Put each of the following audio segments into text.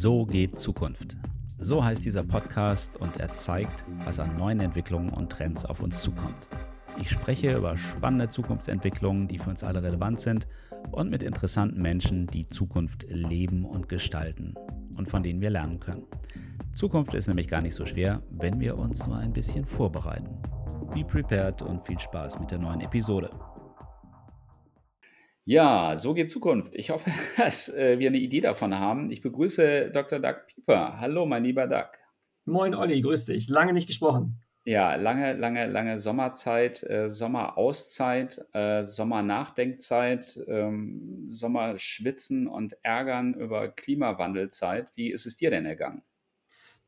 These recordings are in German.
So geht Zukunft. So heißt dieser Podcast und er zeigt, was an neuen Entwicklungen und Trends auf uns zukommt. Ich spreche über spannende Zukunftsentwicklungen, die für uns alle relevant sind und mit interessanten Menschen, die Zukunft leben und gestalten und von denen wir lernen können. Zukunft ist nämlich gar nicht so schwer, wenn wir uns nur ein bisschen vorbereiten. Be prepared und viel Spaß mit der neuen Episode. Ja, so geht Zukunft. Ich hoffe, dass äh, wir eine Idee davon haben. Ich begrüße Dr. Doug Pieper. Hallo, mein lieber Doug. Moin, Olli, grüß dich. Lange nicht gesprochen. Ja, lange, lange, lange Sommerzeit, äh, Sommerauszeit, äh, Sommernachdenkzeit, ähm, Sommerschwitzen und Ärgern über Klimawandelzeit. Wie ist es dir denn ergangen?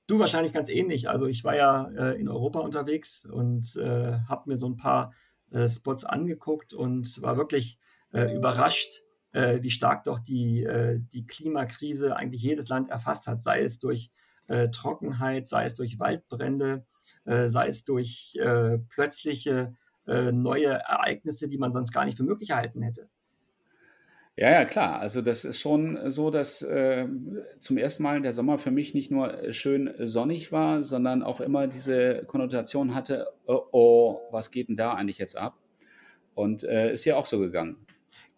Du wahrscheinlich ganz ähnlich. Also ich war ja äh, in Europa unterwegs und äh, habe mir so ein paar äh, Spots angeguckt und war wirklich äh, überrascht, äh, wie stark doch die, äh, die Klimakrise eigentlich jedes Land erfasst hat, sei es durch äh, Trockenheit, sei es durch Waldbrände, äh, sei es durch plötzliche neue Ereignisse, die man sonst gar nicht für möglich erhalten hätte. Ja, ja, klar. Also das ist schon so, dass äh, zum ersten Mal der Sommer für mich nicht nur schön sonnig war, sondern auch immer diese Konnotation hatte, oh, oh was geht denn da eigentlich jetzt ab? Und äh, ist ja auch so gegangen.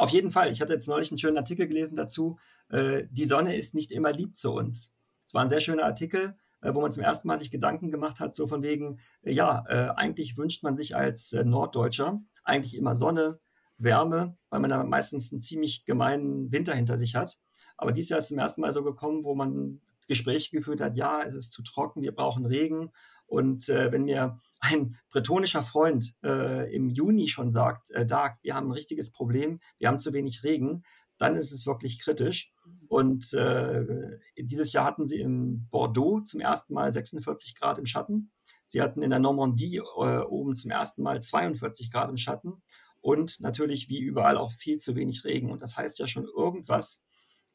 Auf jeden Fall. Ich hatte jetzt neulich einen schönen Artikel gelesen dazu. Äh, die Sonne ist nicht immer lieb zu uns. Es war ein sehr schöner Artikel, äh, wo man zum ersten Mal sich Gedanken gemacht hat, so von wegen, äh, ja, äh, eigentlich wünscht man sich als äh, Norddeutscher eigentlich immer Sonne, Wärme, weil man da meistens einen ziemlich gemeinen Winter hinter sich hat. Aber dieses Jahr ist zum ersten Mal so gekommen, wo man Gespräche geführt hat, ja, es ist zu trocken, wir brauchen Regen und äh, wenn mir ein bretonischer Freund äh, im Juni schon sagt, äh, Dark, wir haben ein richtiges Problem, wir haben zu wenig Regen, dann ist es wirklich kritisch. Und äh, dieses Jahr hatten sie in Bordeaux zum ersten Mal 46 Grad im Schatten. Sie hatten in der Normandie äh, oben zum ersten Mal 42 Grad im Schatten. Und natürlich wie überall auch viel zu wenig Regen. Und das heißt ja schon irgendwas.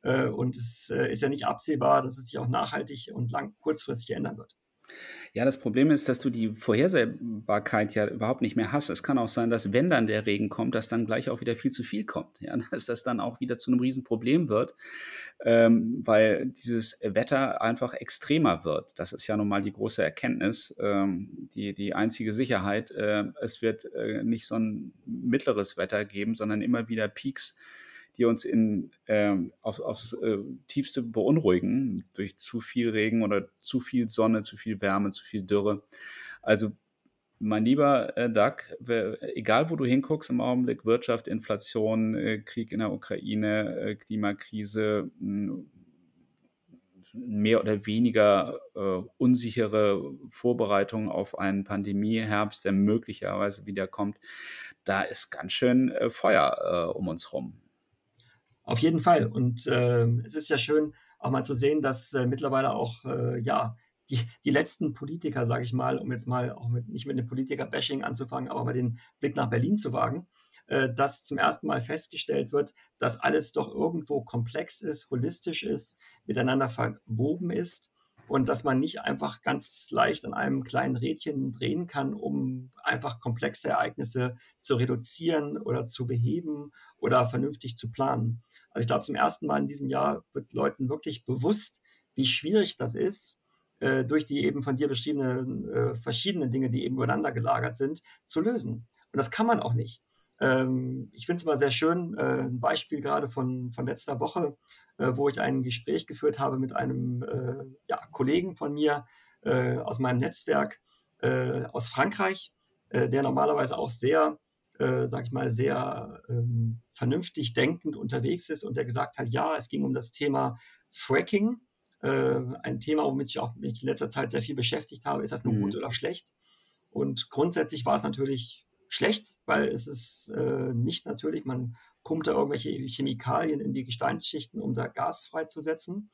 Äh, und es äh, ist ja nicht absehbar, dass es sich auch nachhaltig und lang kurzfristig ändern wird. Ja, das Problem ist, dass du die Vorhersehbarkeit ja überhaupt nicht mehr hast. Es kann auch sein, dass wenn dann der Regen kommt, dass dann gleich auch wieder viel zu viel kommt. Ja, dass das dann auch wieder zu einem Riesenproblem wird, ähm, weil dieses Wetter einfach extremer wird. Das ist ja nun mal die große Erkenntnis, ähm, die, die einzige Sicherheit. Äh, es wird äh, nicht so ein mittleres Wetter geben, sondern immer wieder Peaks die uns in, ähm, auf, aufs äh, tiefste beunruhigen durch zu viel Regen oder zu viel Sonne, zu viel Wärme, zu viel Dürre. Also mein lieber äh, Doug, egal wo du hinguckst im Augenblick, Wirtschaft, Inflation, äh, Krieg in der Ukraine, äh, Klimakrise, mehr oder weniger äh, unsichere Vorbereitung auf einen Pandemieherbst, der möglicherweise wiederkommt, da ist ganz schön äh, Feuer äh, um uns rum. Auf jeden Fall. Und äh, es ist ja schön, auch mal zu sehen, dass äh, mittlerweile auch, äh, ja, die, die letzten Politiker, sage ich mal, um jetzt mal auch mit, nicht mit dem Politiker-Bashing anzufangen, aber mal den Blick nach Berlin zu wagen, äh, dass zum ersten Mal festgestellt wird, dass alles doch irgendwo komplex ist, holistisch ist, miteinander verwoben ist und dass man nicht einfach ganz leicht an einem kleinen Rädchen drehen kann, um einfach komplexe Ereignisse zu reduzieren oder zu beheben oder vernünftig zu planen. Also ich glaube, zum ersten Mal in diesem Jahr wird Leuten wirklich bewusst, wie schwierig das ist, äh, durch die eben von dir beschriebenen äh, verschiedenen Dinge, die eben übereinander gelagert sind, zu lösen. Und das kann man auch nicht. Ähm, ich finde es immer sehr schön, äh, ein Beispiel gerade von, von letzter Woche, äh, wo ich ein Gespräch geführt habe mit einem äh, ja, Kollegen von mir äh, aus meinem Netzwerk äh, aus Frankreich, äh, der normalerweise auch sehr, äh, sag ich mal, sehr ähm, vernünftig denkend unterwegs ist und der gesagt hat, ja, es ging um das Thema Fracking, ein Thema, womit ich auch mich in letzter Zeit sehr viel beschäftigt habe. Ist das nun mhm. gut oder schlecht? Und grundsätzlich war es natürlich schlecht, weil es ist äh, nicht natürlich, man pumpt da irgendwelche Chemikalien in die Gesteinsschichten, um da Gas freizusetzen.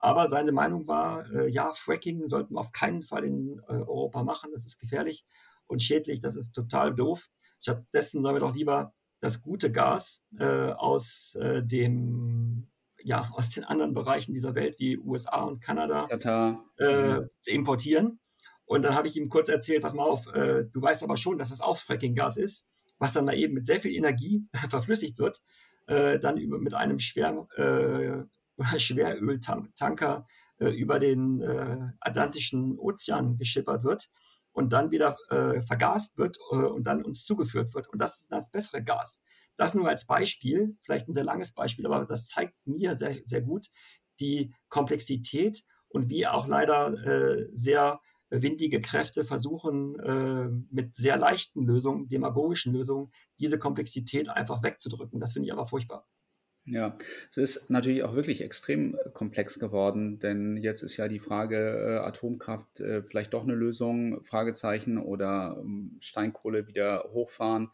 Aber seine Meinung war, äh, ja, Fracking sollten wir auf keinen Fall in äh, Europa machen. Das ist gefährlich und schädlich. Das ist total doof. Stattdessen sollen wir doch lieber das gute Gas äh, aus äh, dem ja, aus den anderen Bereichen dieser Welt wie USA und Kanada äh, importieren. Und dann habe ich ihm kurz erzählt, pass mal auf, äh, du weißt aber schon, dass es auch Fracking-Gas ist was dann mal eben mit sehr viel Energie verflüssigt wird, äh, dann über, mit einem schwer, äh, Schweröltanker äh, über den äh, Atlantischen Ozean geschippert wird und dann wieder äh, vergast wird und dann uns zugeführt wird. Und das ist das bessere Gas. Das nur als Beispiel, vielleicht ein sehr langes Beispiel, aber das zeigt mir sehr, sehr gut die Komplexität und wie auch leider sehr windige Kräfte versuchen, äh, mit sehr leichten Lösungen, demagogischen Lösungen, diese Komplexität einfach wegzudrücken. Das finde ich aber furchtbar. Ja, es ist natürlich auch wirklich extrem äh, komplex geworden, denn jetzt ist ja die Frage, äh, Atomkraft äh, vielleicht doch eine Lösung, Fragezeichen oder ähm, Steinkohle wieder hochfahren.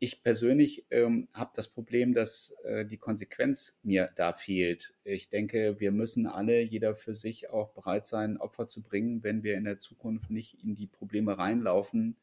Ich persönlich ähm, habe das Problem, dass äh, die Konsequenz mir da fehlt. Ich denke, wir müssen alle, jeder für sich auch bereit sein, Opfer zu bringen, wenn wir in der Zukunft nicht in die Probleme reinlaufen,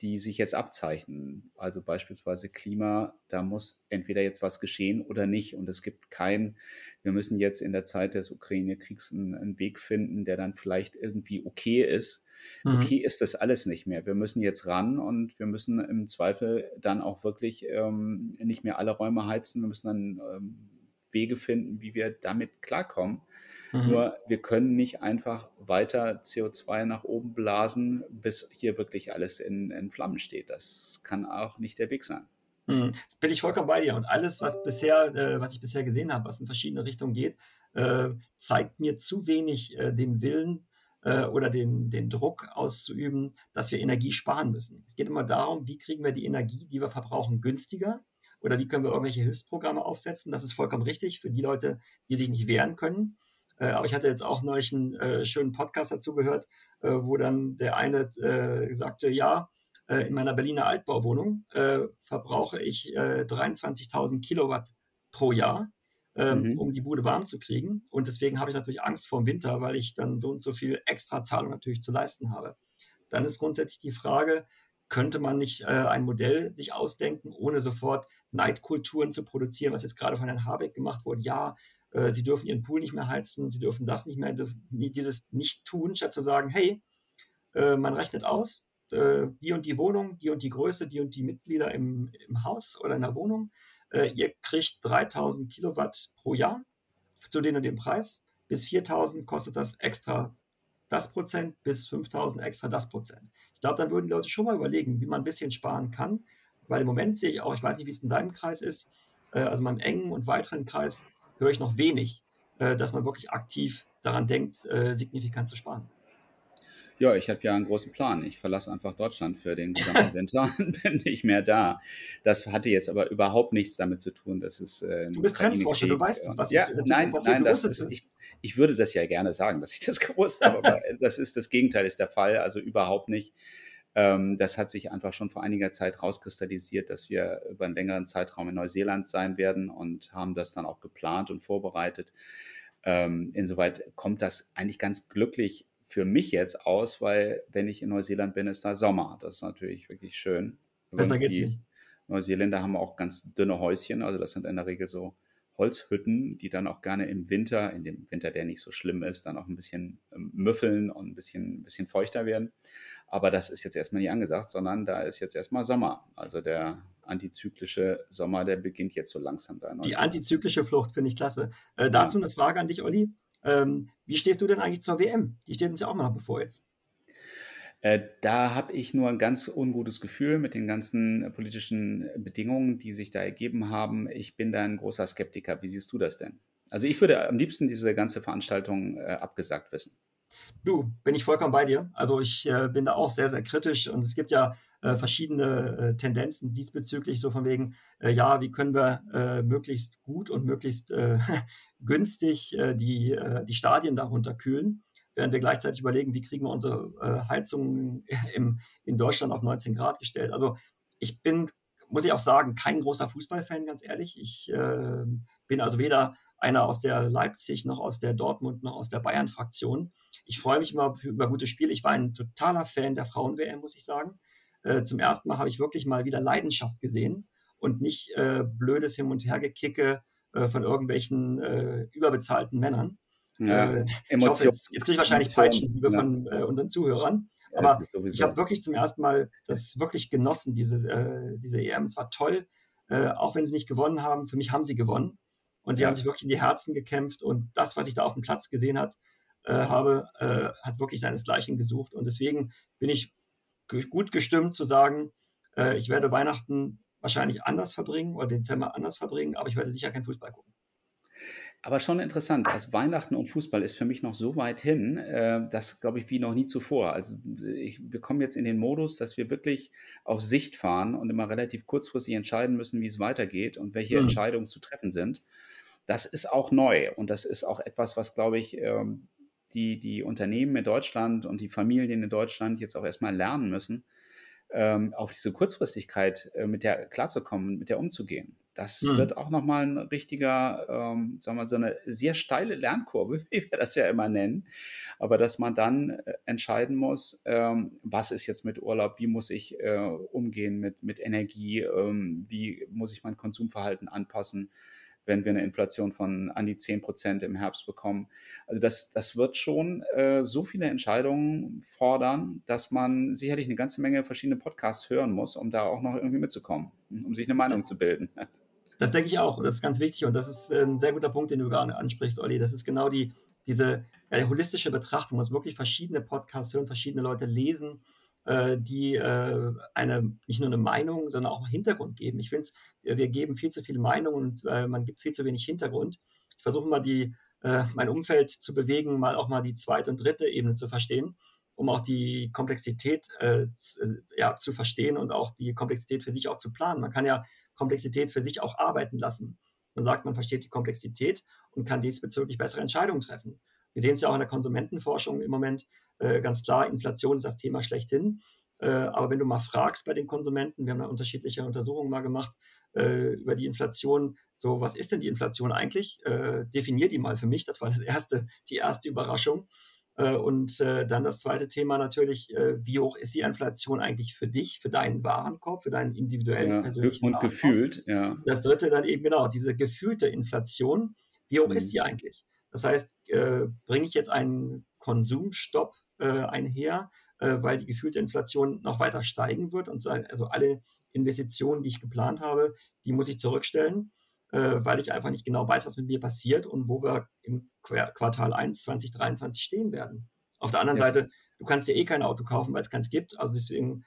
die sich jetzt abzeichnen. Also beispielsweise Klima, da muss entweder jetzt was geschehen oder nicht. Und es gibt kein, wir müssen jetzt in der Zeit des Ukraine-Kriegs einen, einen, Weg finden, der dann vielleicht irgendwie okay ist. Mhm. Okay ist das alles nicht mehr. Wir müssen jetzt ran und wir müssen im Zweifel dann auch wirklich ähm, nicht mehr alle Räume heizen. Wir müssen dann ähm, Wege finden, wie wir damit klarkommen. Mhm. Nur wir können nicht einfach weiter CO2 nach oben blasen, bis hier wirklich alles in, in Flammen steht. Das kann auch nicht der Weg sein. Mhm. Bin ich vollkommen bei dir. Und alles, was bisher, äh, was ich bisher gesehen habe, was in verschiedene Richtungen geht, äh, zeigt mir zu wenig äh, den Willen äh, oder den, den Druck auszuüben, dass wir Energie sparen müssen. Es geht immer darum, wie kriegen wir die Energie, die wir verbrauchen, günstiger oder wie können wir irgendwelche Hilfsprogramme aufsetzen. Das ist vollkommen richtig für die Leute, die sich nicht wehren können. Äh, aber ich hatte jetzt auch neulich einen äh, schönen Podcast dazu gehört, äh, wo dann der eine äh, sagte, ja, äh, in meiner Berliner Altbauwohnung äh, verbrauche ich 23.000 Kilowatt pro Jahr, ähm, mhm. um die Bude warm zu kriegen. Und deswegen habe ich natürlich Angst vor dem Winter, weil ich dann so und so viel Extrazahlung natürlich zu leisten habe. Dann ist grundsätzlich die Frage, könnte man nicht ein Modell sich ausdenken, ohne sofort Neidkulturen zu produzieren, was jetzt gerade von Herrn Habeck gemacht wurde? Ja, äh, sie dürfen ihren Pool nicht mehr heizen, sie dürfen das nicht mehr, dieses nicht tun, statt zu sagen, hey, äh, man rechnet aus, äh, die und die Wohnung, die und die Größe, die und die Mitglieder im, im Haus oder in der Wohnung, äh, ihr kriegt 3000 Kilowatt pro Jahr zu den und dem Preis. Bis 4000 kostet das extra das Prozent, bis 5000 extra das Prozent. Ich glaube, dann würden die Leute schon mal überlegen, wie man ein bisschen sparen kann, weil im Moment sehe ich auch, ich weiß nicht, wie es in deinem Kreis ist, äh, also in meinem engen und weiteren Kreis höre ich noch wenig, äh, dass man wirklich aktiv daran denkt, äh, signifikant zu sparen. Ja, ich habe ja einen großen Plan. Ich verlasse einfach Deutschland für den gesamten Winter und bin nicht mehr da. Das hatte jetzt aber überhaupt nichts damit zu tun, dass es. Äh, du bist Trendforscher, du weißt es, was ja, jetzt nein, passiert. Nein, das ist, ich, ich, würde das ja gerne sagen, dass ich das gewusst habe, aber das ist das Gegenteil ist der Fall, also überhaupt nicht. Ähm, das hat sich einfach schon vor einiger Zeit rauskristallisiert, dass wir über einen längeren Zeitraum in Neuseeland sein werden und haben das dann auch geplant und vorbereitet. Ähm, insoweit kommt das eigentlich ganz glücklich für mich jetzt aus, weil wenn ich in Neuseeland bin, ist da Sommer. Das ist natürlich wirklich schön. Besser geht's nicht. Neuseeländer haben auch ganz dünne Häuschen, also das sind in der Regel so Holzhütten, die dann auch gerne im Winter, in dem Winter, der nicht so schlimm ist, dann auch ein bisschen ähm, müffeln und ein bisschen, ein bisschen feuchter werden. Aber das ist jetzt erstmal nicht angesagt, sondern da ist jetzt erstmal Sommer. Also der antizyklische Sommer, der beginnt jetzt so langsam da. Die antizyklische Flucht finde ich klasse. Äh, dazu eine Frage an dich, Olli. Ähm, wie stehst du denn eigentlich zur WM? Die steht uns ja auch mal noch bevor jetzt. Äh, da habe ich nur ein ganz ungutes Gefühl mit den ganzen politischen Bedingungen, die sich da ergeben haben. Ich bin da ein großer Skeptiker. Wie siehst du das denn? Also ich würde am liebsten diese ganze Veranstaltung äh, abgesagt wissen. Du, bin ich vollkommen bei dir. Also ich äh, bin da auch sehr, sehr kritisch und es gibt ja äh, verschiedene äh, Tendenzen diesbezüglich, so von wegen, äh, ja, wie können wir äh, möglichst gut und möglichst äh, günstig die, die Stadien darunter kühlen, während wir gleichzeitig überlegen, wie kriegen wir unsere Heizung im, in Deutschland auf 19 Grad gestellt. Also ich bin, muss ich auch sagen, kein großer Fußballfan, ganz ehrlich. Ich bin also weder einer aus der Leipzig, noch aus der Dortmund, noch aus der Bayern-Fraktion. Ich freue mich immer über gute Spiele. Ich war ein totaler Fan der Frauen-WM, muss ich sagen. Äh, zum ersten Mal habe ich wirklich mal wieder Leidenschaft gesehen und nicht äh, blödes Hin- und Hergekicke äh, von irgendwelchen äh, überbezahlten Männern. Ja, äh, ich hoffe, jetzt, jetzt kriege ich wahrscheinlich Peitschenhiebe ja. von äh, unseren Zuhörern. Aber ja, ich habe wirklich zum ersten Mal das wirklich genossen, diese, diese EM. Es war toll, auch wenn sie nicht gewonnen haben. Für mich haben sie gewonnen. Und sie ja. haben sich wirklich in die Herzen gekämpft und das, was ich da auf dem Platz gesehen hat, äh, habe, äh, hat wirklich seinesgleichen gesucht. Und deswegen bin ich gut gestimmt zu sagen, äh, ich werde Weihnachten wahrscheinlich anders verbringen oder Dezember anders verbringen, aber ich werde sicher kein Fußball gucken. Aber schon interessant. Also Weihnachten und Fußball ist für mich noch so weit hin, äh, das glaube ich wie noch nie zuvor. Also ich, wir kommen jetzt in den Modus, dass wir wirklich auf Sicht fahren und immer relativ kurzfristig entscheiden müssen, wie es weitergeht und welche mhm. Entscheidungen zu treffen sind. Das ist auch neu und das ist auch etwas, was glaube ich ähm, die, die Unternehmen in Deutschland und die Familien in Deutschland jetzt auch erstmal lernen müssen, ähm, auf diese Kurzfristigkeit äh, mit der klarzukommen, mit der umzugehen. Das mhm. wird auch nochmal ein richtiger, ähm, sagen wir mal, so eine sehr steile Lernkurve, wie wir das ja immer nennen. Aber dass man dann äh, entscheiden muss, ähm, was ist jetzt mit Urlaub, wie muss ich äh, umgehen mit, mit Energie, ähm, wie muss ich mein Konsumverhalten anpassen wenn wir eine Inflation von an die 10 Prozent im Herbst bekommen. Also das, das wird schon äh, so viele Entscheidungen fordern, dass man sicherlich eine ganze Menge verschiedene Podcasts hören muss, um da auch noch irgendwie mitzukommen, um sich eine Meinung zu bilden. Das denke ich auch. Das ist ganz wichtig und das ist äh, ein sehr guter Punkt, den du gerade ansprichst, Olli. Das ist genau die, diese äh, holistische Betrachtung. Muss wirklich verschiedene Podcasts hören, verschiedene Leute lesen äh, die äh, eine, nicht nur eine Meinung, sondern auch Hintergrund geben. Ich finde, wir geben viel zu viele Meinungen und äh, man gibt viel zu wenig Hintergrund. Ich versuche mal die, mein Umfeld zu bewegen, mal auch mal die zweite und dritte Ebene zu verstehen, um auch die Komplexität äh, ja, zu verstehen und auch die Komplexität für sich auch zu planen. Man kann ja Komplexität für sich auch arbeiten lassen. Man sagt, man versteht die Komplexität und kann diesbezüglich bessere Entscheidungen treffen. Wir sehen es ja auch in der Konsumentenforschung im Moment äh, ganz klar, Inflation ist das Thema schlechthin. Äh, aber wenn du mal fragst bei den Konsumenten, wir haben da unterschiedliche Untersuchungen mal gemacht äh, über die Inflation, so was ist denn die Inflation eigentlich? Äh, definier die mal für mich, das war das erste, die erste Überraschung. Äh, und äh, dann das zweite Thema natürlich, wie hoch ist die Inflation eigentlich für dich, für deinen Warenkorb, für deinen individuellen ja, persönlichen Und Warenkorb? gefühlt, ja. Das dritte dann eben genau, diese gefühlte Inflation, wie hoch mhm. ist die eigentlich? Das heißt, äh, bringe ich jetzt einen Konsumstopp äh, einher, äh, weil die gefühlte Inflation noch weiter steigen wird und also alle Investitionen, die ich geplant habe, die muss ich zurückstellen, äh, weil ich einfach nicht genau weiß, was mit mir passiert und wo wir im Quartal 1 2023 stehen werden. Auf der anderen ja. Seite, du kannst dir eh kein Auto kaufen, weil es keins gibt. Also deswegen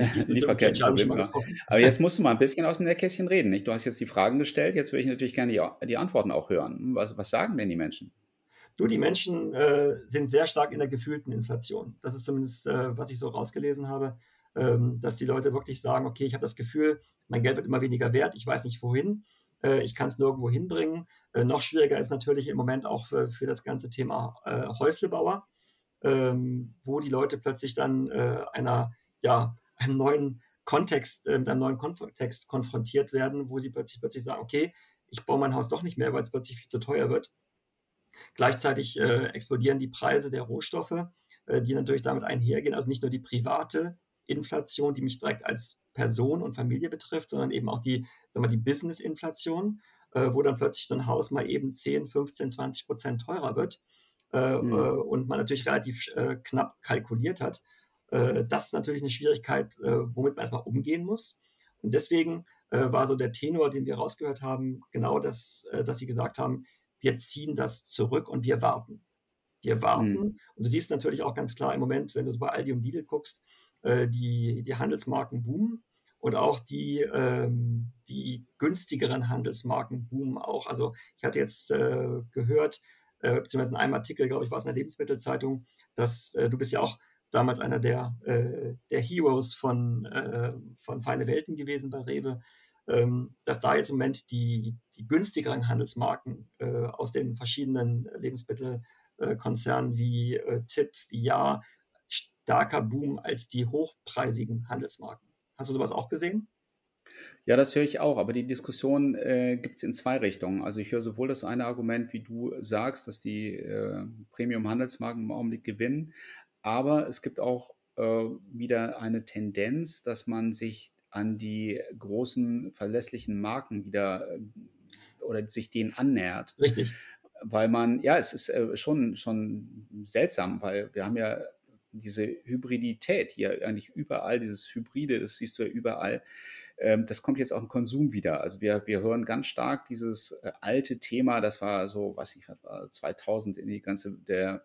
ist Lieferkettenproblem. Ja. Aber jetzt musst du mal ein bisschen aus dem Nähkästchen reden. Nicht? Du hast jetzt die Fragen gestellt, jetzt würde ich natürlich gerne die, die Antworten auch hören. Was, was sagen denn die Menschen? Du, die Menschen äh, sind sehr stark in der gefühlten Inflation. Das ist zumindest, äh, was ich so rausgelesen habe, ähm, dass die Leute wirklich sagen, okay, ich habe das Gefühl, mein Geld wird immer weniger wert, ich weiß nicht wohin, äh, ich kann es nirgendwo hinbringen. Äh, noch schwieriger ist natürlich im Moment auch für, für das ganze Thema äh, Häuslebauer, ähm, wo die Leute plötzlich dann äh, einer ja, einem neuen Kontext, äh, einem neuen Kontext konfrontiert werden, wo sie plötzlich, plötzlich sagen, okay, ich baue mein Haus doch nicht mehr, weil es plötzlich viel zu teuer wird. Gleichzeitig äh, explodieren die Preise der Rohstoffe, die natürlich damit einhergehen. Also nicht nur die private Inflation, die mich direkt als Person und Familie betrifft, sondern eben auch die, sagen wir, die Business-Inflation, äh, wo dann plötzlich so ein Haus mal eben 10, 15, 20 Prozent teurer wird äh, mhm. und man natürlich relativ knapp kalkuliert hat. Äh, das ist natürlich eine Schwierigkeit, äh, womit man erstmal umgehen muss. Und deswegen äh, war so der Tenor, den wir rausgehört haben, genau das, dass sie gesagt haben, wir ziehen das zurück und wir warten. Wir warten. Mhm. Und du siehst natürlich auch ganz klar im Moment, wenn du bei Aldi und Lidl guckst, die, die Handelsmarken boomen und auch die, ähm, die günstigeren Handelsmarken boomen auch. Also ich hatte jetzt äh, gehört, äh, beziehungsweise in einem Artikel, glaube ich, war es in der Lebensmittelzeitung, dass äh, du bist ja auch damals einer der, äh, der Heroes von, äh, von Feine Welten gewesen bei Rewe, ähm, dass da jetzt im Moment die, die günstigeren Handelsmarken äh, aus den verschiedenen Lebensmittelkonzernen wie äh, Tipp, wie Ja, stärker boomen als die hochpreisigen Handelsmarken. Hast du sowas auch gesehen? Ja, das höre ich auch, aber die Diskussion äh, gibt es in zwei Richtungen. Also ich höre sowohl das eine Argument, wie du sagst, dass die äh, Premium-Handelsmarken im Augenblick gewinnen, aber es gibt auch äh, wieder eine Tendenz, dass man sich an die großen verlässlichen Marken wieder äh, oder sich denen annähert. Richtig. Weil man, ja, es ist äh, schon, schon seltsam, weil wir haben ja diese Hybridität hier eigentlich überall, dieses Hybride, das siehst du ja überall. ähm, das kommt jetzt auch im Konsum wieder. Also wir, wir hören ganz stark dieses äh, alte Thema, das war so, weiß ich, 2000 in die ganze, der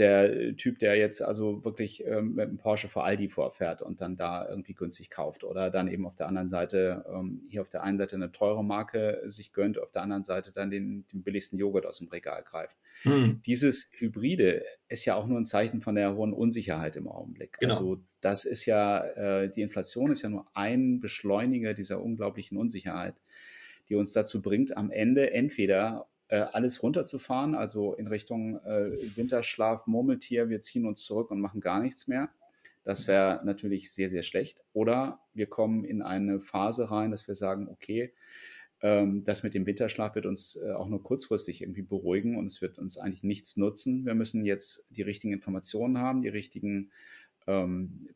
der Typ, der jetzt also wirklich ähm, mit einem Porsche vor Aldi vorfährt und dann da irgendwie günstig kauft oder dann eben auf der anderen Seite, ähm, hier auf der einen Seite eine teure Marke sich gönnt, auf der anderen Seite dann den, den billigsten Joghurt aus dem Regal greift. Hm. Dieses Hybride ist ja auch nur ein Zeichen von der hohen Unsicherheit im Augenblick. Genau. Also das ist ja, äh, die Inflation ist ja nur ein Beschleuniger dieser unglaublichen Unsicherheit, die uns dazu bringt, am Ende entweder äh, alles runterzufahren, also in Richtung äh, Winterschlaf, Murmeltier, wir ziehen uns zurück und machen gar nichts mehr. Das wäre natürlich sehr, sehr schlecht. Oder wir kommen in eine Phase rein, dass wir sagen, okay, ähm, das mit dem Winterschlaf wird uns äh, auch nur kurzfristig irgendwie beruhigen und es wird uns eigentlich nichts nutzen. Wir müssen jetzt die richtigen Informationen haben, die richtigen ähm,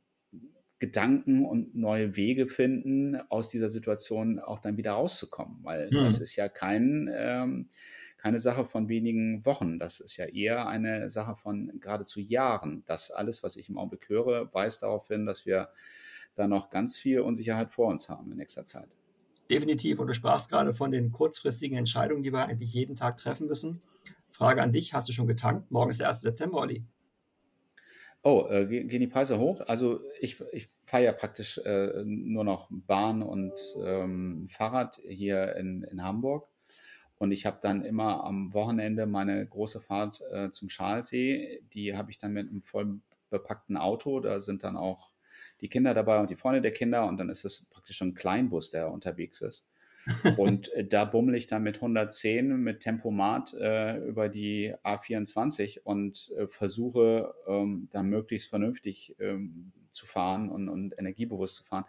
Gedanken und neue Wege finden, aus dieser Situation auch dann wieder rauszukommen. Weil hm. das ist ja kein, ähm, keine Sache von wenigen Wochen. Das ist ja eher eine Sache von geradezu Jahren. Das alles, was ich im Augenblick höre, weist darauf hin, dass wir da noch ganz viel Unsicherheit vor uns haben in nächster Zeit. Definitiv. Und du sprachst gerade von den kurzfristigen Entscheidungen, die wir eigentlich jeden Tag treffen müssen. Frage an dich, hast du schon getankt? Morgen ist der 1. September, Olli. Oh, äh, gehen die Preise hoch? Also ich, ich fahre ja praktisch äh, nur noch Bahn und ähm, Fahrrad hier in, in Hamburg. Und ich habe dann immer am Wochenende meine große Fahrt äh, zum Schalsee. Die habe ich dann mit einem voll bepackten Auto. Da sind dann auch die Kinder dabei und die Freunde der Kinder. Und dann ist es praktisch ein Kleinbus, der unterwegs ist. und äh, da bummel ich dann mit 110 mit Tempomat äh, über die A24 und äh, versuche ähm, dann möglichst vernünftig ähm, zu fahren und, und energiebewusst zu fahren.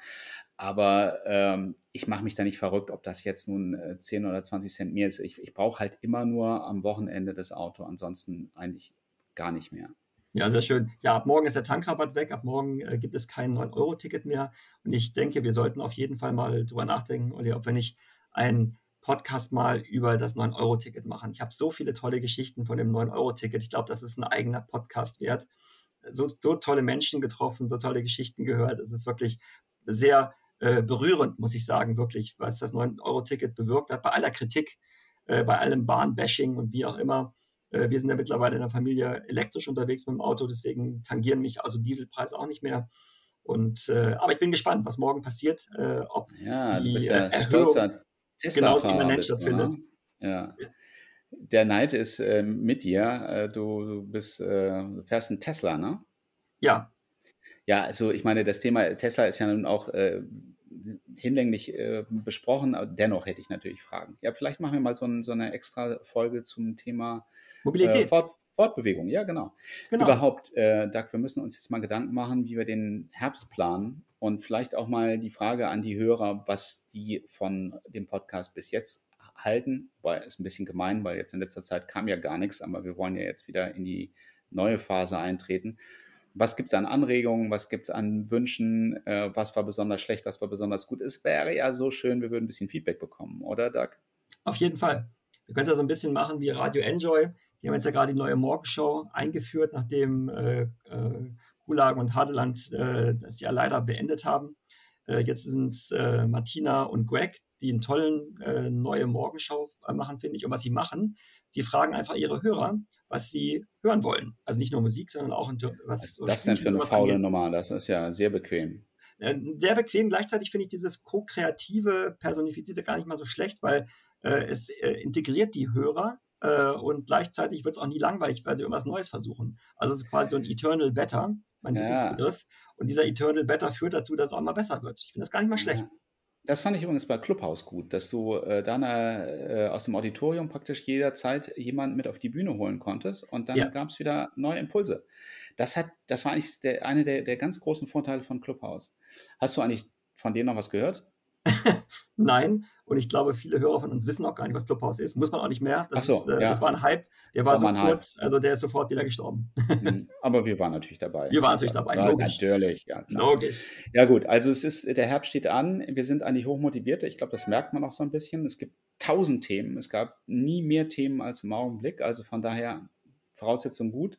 Aber ähm, ich mache mich da nicht verrückt, ob das jetzt nun 10 äh, oder 20 Cent mehr ist. Ich, ich brauche halt immer nur am Wochenende das Auto, ansonsten eigentlich gar nicht mehr. Ja, sehr schön. Ja, ab morgen ist der Tankrabatt weg. Ab morgen äh, gibt es kein 9-Euro-Ticket mehr. Und ich denke, wir sollten auf jeden Fall mal drüber nachdenken, Olli, ob wir nicht einen Podcast mal über das 9-Euro-Ticket machen. Ich habe so viele tolle Geschichten von dem 9-Euro-Ticket. Ich glaube, das ist ein eigener Podcast wert. So, so tolle Menschen getroffen, so tolle Geschichten gehört. Es ist wirklich sehr äh, berührend, muss ich sagen, wirklich, was das 9-Euro-Ticket bewirkt hat, bei aller Kritik, äh, bei allem Bahnbashing und wie auch immer. Äh, wir sind ja mittlerweile in der Familie elektrisch unterwegs mit dem Auto, deswegen tangieren mich also Dieselpreise auch nicht mehr. Und, äh, aber ich bin gespannt, was morgen passiert, äh, ob ja, die ja Erhöhung genau im Netz stattfindet. Ja. Der Neid ist äh, mit dir. du, du bist, du fährst einen Tesla, ne? Ja, ja, also ich meine, das Thema Tesla ist ja nun auch äh, hinlänglich äh, besprochen, aber dennoch hätte ich natürlich Fragen. Ja, vielleicht machen wir mal so, ein, so eine extra Folge zum Thema Mobilität. Äh, Fort, Fortbewegung. Ja, genau. genau. Überhaupt, äh, Doug, wir müssen uns jetzt mal Gedanken machen, wie wir den Herbst planen und vielleicht auch mal die Frage an die Hörer, was die von dem Podcast bis jetzt halten. Weil ist ein bisschen gemein, weil jetzt in letzter Zeit kam ja gar nichts, aber wir wollen ja jetzt wieder in die neue Phase eintreten was gibt es an Anregungen, was gibt es an Wünschen, äh, was war besonders schlecht, was war besonders gut. Es wäre ja so schön, wir würden ein bisschen Feedback bekommen, oder Doug? Auf jeden Fall. Wir können es ja so ein bisschen machen wie Radio Enjoy. Die haben jetzt ja gerade die neue Morgenshow eingeführt, nachdem äh, äh, Gulag und Hadeland äh, das ja leider beendet haben. Äh, jetzt sind es äh, Martina und Greg, die einen tollen äh, neue Morgenshow äh, machen, finde ich. Und was sie machen, sie fragen einfach ihre Hörer, was sie hören wollen. Also nicht nur Musik, sondern auch was. Was ist denn für eine faule Nummer? Das ist ja sehr bequem. Äh, sehr bequem. Gleichzeitig finde ich dieses ko-kreative Personifizierte gar nicht mal so schlecht, weil äh, es äh, integriert die Hörer äh, und gleichzeitig wird es auch nie langweilig, weil sie irgendwas Neues versuchen. Also es ist quasi so ein Eternal Better, mein ja. Lieblingsbegriff. Und dieser Eternal Better führt dazu, dass es auch mal besser wird. Ich finde das gar nicht mal schlecht. Ja. Das fand ich übrigens bei Clubhouse gut, dass du äh, dann äh, aus dem Auditorium praktisch jederzeit jemanden mit auf die Bühne holen konntest und dann ja. gab es wieder neue Impulse. Das, hat, das war eigentlich der, eine der, der ganz großen Vorteile von Clubhouse. Hast du eigentlich von denen noch was gehört? Nein, und ich glaube, viele Hörer von uns wissen auch gar nicht, was Clubhouse ist. Muss man auch nicht mehr. Das, so, ist, äh, ja. das war ein Hype, der war, war so kurz, Hype. also der ist sofort wieder gestorben. Mhm. Aber wir waren natürlich dabei. Wir waren natürlich dabei, ja, logisch. Natürlich, ja. Klar. Logisch. Ja gut, also es ist, der Herbst steht an, wir sind eigentlich hochmotiviert. Ich glaube, das merkt man auch so ein bisschen. Es gibt tausend Themen. Es gab nie mehr Themen als im Augenblick. Also von daher Voraussetzung gut.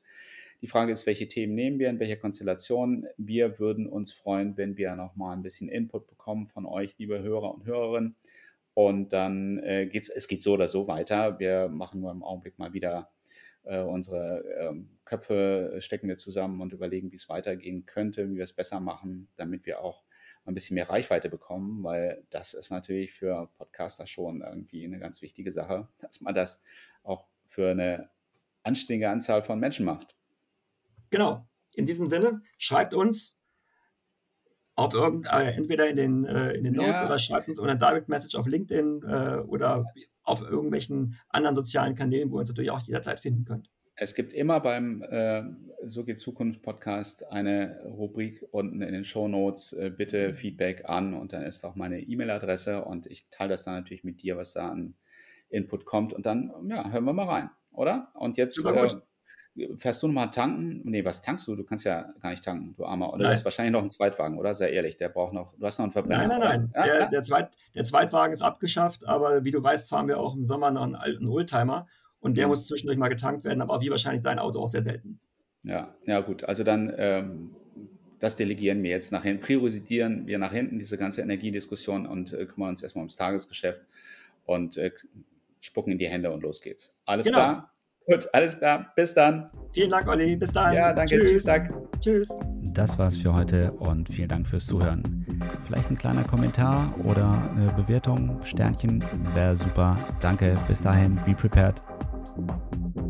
Die Frage ist, welche Themen nehmen wir, in welcher Konstellation. Wir würden uns freuen, wenn wir nochmal ein bisschen Input bekommen von euch, liebe Hörer und Hörerinnen. Und dann äh, geht's, es geht so oder so weiter. Wir machen nur im Augenblick mal wieder äh, unsere ähm, Köpfe stecken wir zusammen und überlegen, wie es weitergehen könnte, wie wir es besser machen, damit wir auch ein bisschen mehr Reichweite bekommen, weil das ist natürlich für Podcaster schon irgendwie eine ganz wichtige Sache, dass man das auch für eine anständige Anzahl von Menschen macht. Genau. In diesem Sinne, schreibt uns auf irgend, äh, entweder in den, äh, in den Notes ja. oder schreibt uns eine Direct Message auf LinkedIn äh, oder auf irgendwelchen anderen sozialen Kanälen, wo ihr uns natürlich auch jederzeit finden könnt. Es gibt immer beim äh, So geht Zukunft Podcast eine Rubrik unten in den Show Notes, äh, bitte Feedback an und dann ist auch meine E-Mail-Adresse und ich teile das dann natürlich mit dir, was da an Input kommt und dann ja, hören wir mal rein, oder? Und jetzt äh, fährst du nochmal tanken? Nee, was tankst du? Du kannst ja gar nicht tanken, du Armer. Oder nein. du hast wahrscheinlich noch einen Zweitwagen, oder? Sehr ehrlich, der braucht noch, du hast noch einen Verbrenner. Nein, nein, nein. Ja, der, Der, Zweit, der Zweitwagen ist abgeschafft, aber wie du weißt, fahren wir auch im Sommer noch einen alten Oldtimer und der mhm. muss zwischendurch mal getankt werden, aber wie wahrscheinlich dein Auto auch sehr selten. Ja, ja gut. Also dann ähm, das delegieren wir jetzt nach hinten, priorisieren wir nach hinten diese ganze Energiediskussion und äh, kümmern uns erstmal ums Tagesgeschäft und äh, spucken in die Hände und los geht's. Alles genau. klar? Gut, alles klar. Bis dann. Vielen Dank, Olli. Bis dann. Ja, danke. Tschüss. Tschüss. Dank. Tschüss. Das war's für heute und vielen Dank fürs Zuhören. Vielleicht ein kleiner Kommentar oder eine Bewertung, Sternchen, wäre super. Danke. Bis dahin, be prepared. Thank you.